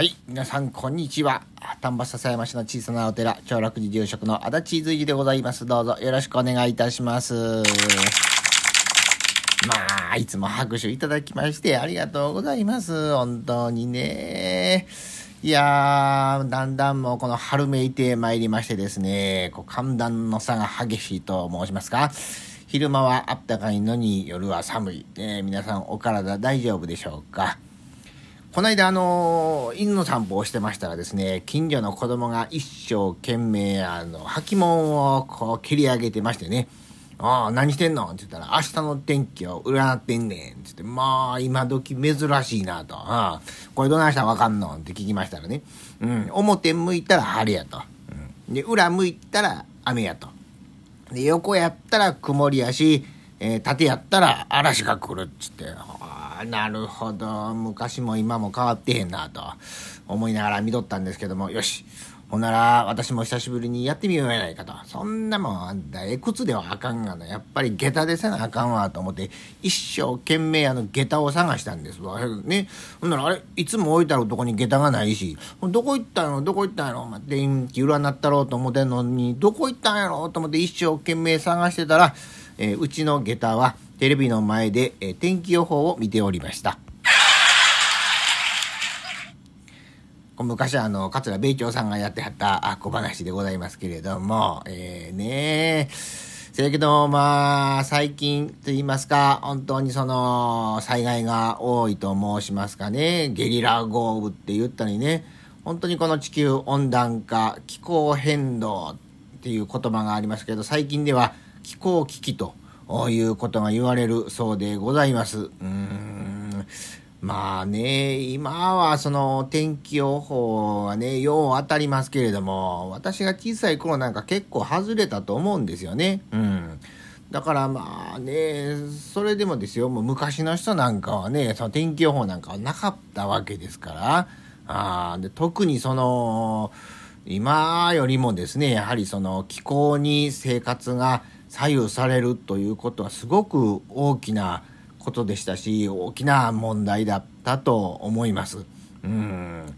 はい。皆さん、こんにちは。丹波篠山市の小さなお寺、長楽寺住職の足立随寺でございます。どうぞよろしくお願いいたします。まあ、いつも拍手いただきましてありがとうございます。本当にね。いやー、だんだんもうこの春めいてまいりましてですね、こう寒暖の差が激しいと申しますか。昼間はあったかいのに夜は寒い。ね、皆さんお体大丈夫でしょうか。この間、あの、犬の散歩をしてましたらですね、近所の子供が一生懸命、あの、履物をこう切り上げてましてね、ああ、何してんの？って言ったら、明日の天気を占ってんねん。って言って、まあ、今時珍しいなと。ああ、これどないしたらわかんの？って聞きましたらね、うん、表向いたら晴れやと。うん、で、裏向いたら雨やと。で、横やったら曇りやし、えー、縦やったら嵐が来るっつって、なるほど。昔も今も変わってへんなと思いながら見とったんですけども。よし。ほんなら私も久しぶりにやってみようやないかと。そんなもんあんたえ靴ではあかんがな。やっぱり下駄でせなあかんわと思って一生懸命あの下駄を探したんですわ。ね。ほんならあれいつも置いてあるとこに下駄がないし。どこ行ったんやろ？どこ行ったんやろ？電気占ったろうと思ってんのにどこ行ったんやろ？と思って一生懸命探してたら、えー、うちの下駄はテレビの前で、え天気予報を見ておりました。昔あの、桂米朝さんがやってはった小話でございますけれども、えー、ねせやけど、まあ、最近と言いますか、本当にその、災害が多いと申しますかね、ゲリラ豪雨って言ったりね、本当にこの地球温暖化、気候変動っていう言葉がありますけど、最近では気候危機ということが言われるそうでございます。うーんまあね、今はその天気予報はね、よう当たりますけれども、私が小さい頃なんか結構外れたと思うんですよね。うん。だからまあね、それでもですよ、もう昔の人なんかはね、その天気予報なんかはなかったわけですから、あで特にその、今よりもですね、やはりその気候に生活が左右されるということはすごく大きなことでしたし大きな問題だったと思います。うんや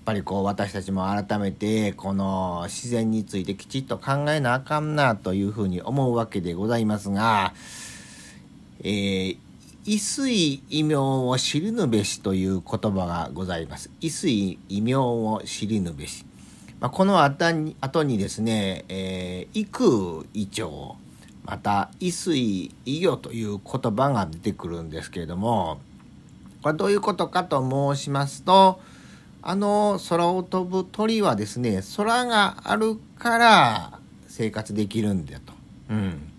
っぱりこう私たちも改めてこの自然についてきちっと考えなあかんなというふうに思うわけでございますが、えー、異水異名を知りぬべしという言葉がございます。異水異名を知りぬべし。まあ、この後に後にですね、えー、異空異長また異水異魚という言葉が出てくるんですけれどもこれどういうことかと申しますとあの空を飛ぶ鳥はですね空があるから生活できるんだと。うん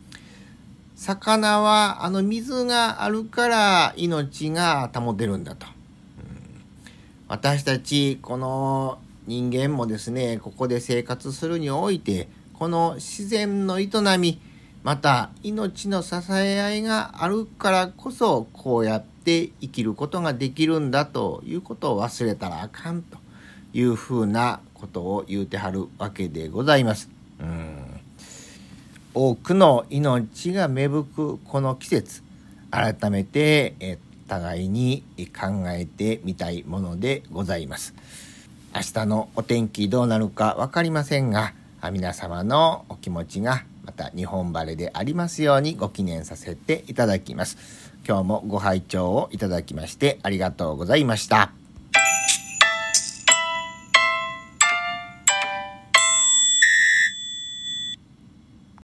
魚はあの水があるから命が保てるんだと。うん、私たちこの人間もですねここで生活するにおいてこの自然の営みまた命の支え合いがあるからこそこうやって生きることができるんだということを忘れたらあかんというふうなことを言うてはるわけでございます。うん多くの命が芽吹くこの季節改めてえ互いに考えてみたいものでございます。明日のお天気どうなるか分かりませんが皆様のお気持ちがまた日本晴れでありますようにご記念させていただきます。今日もご拝聴をいただきましてありがとうございました。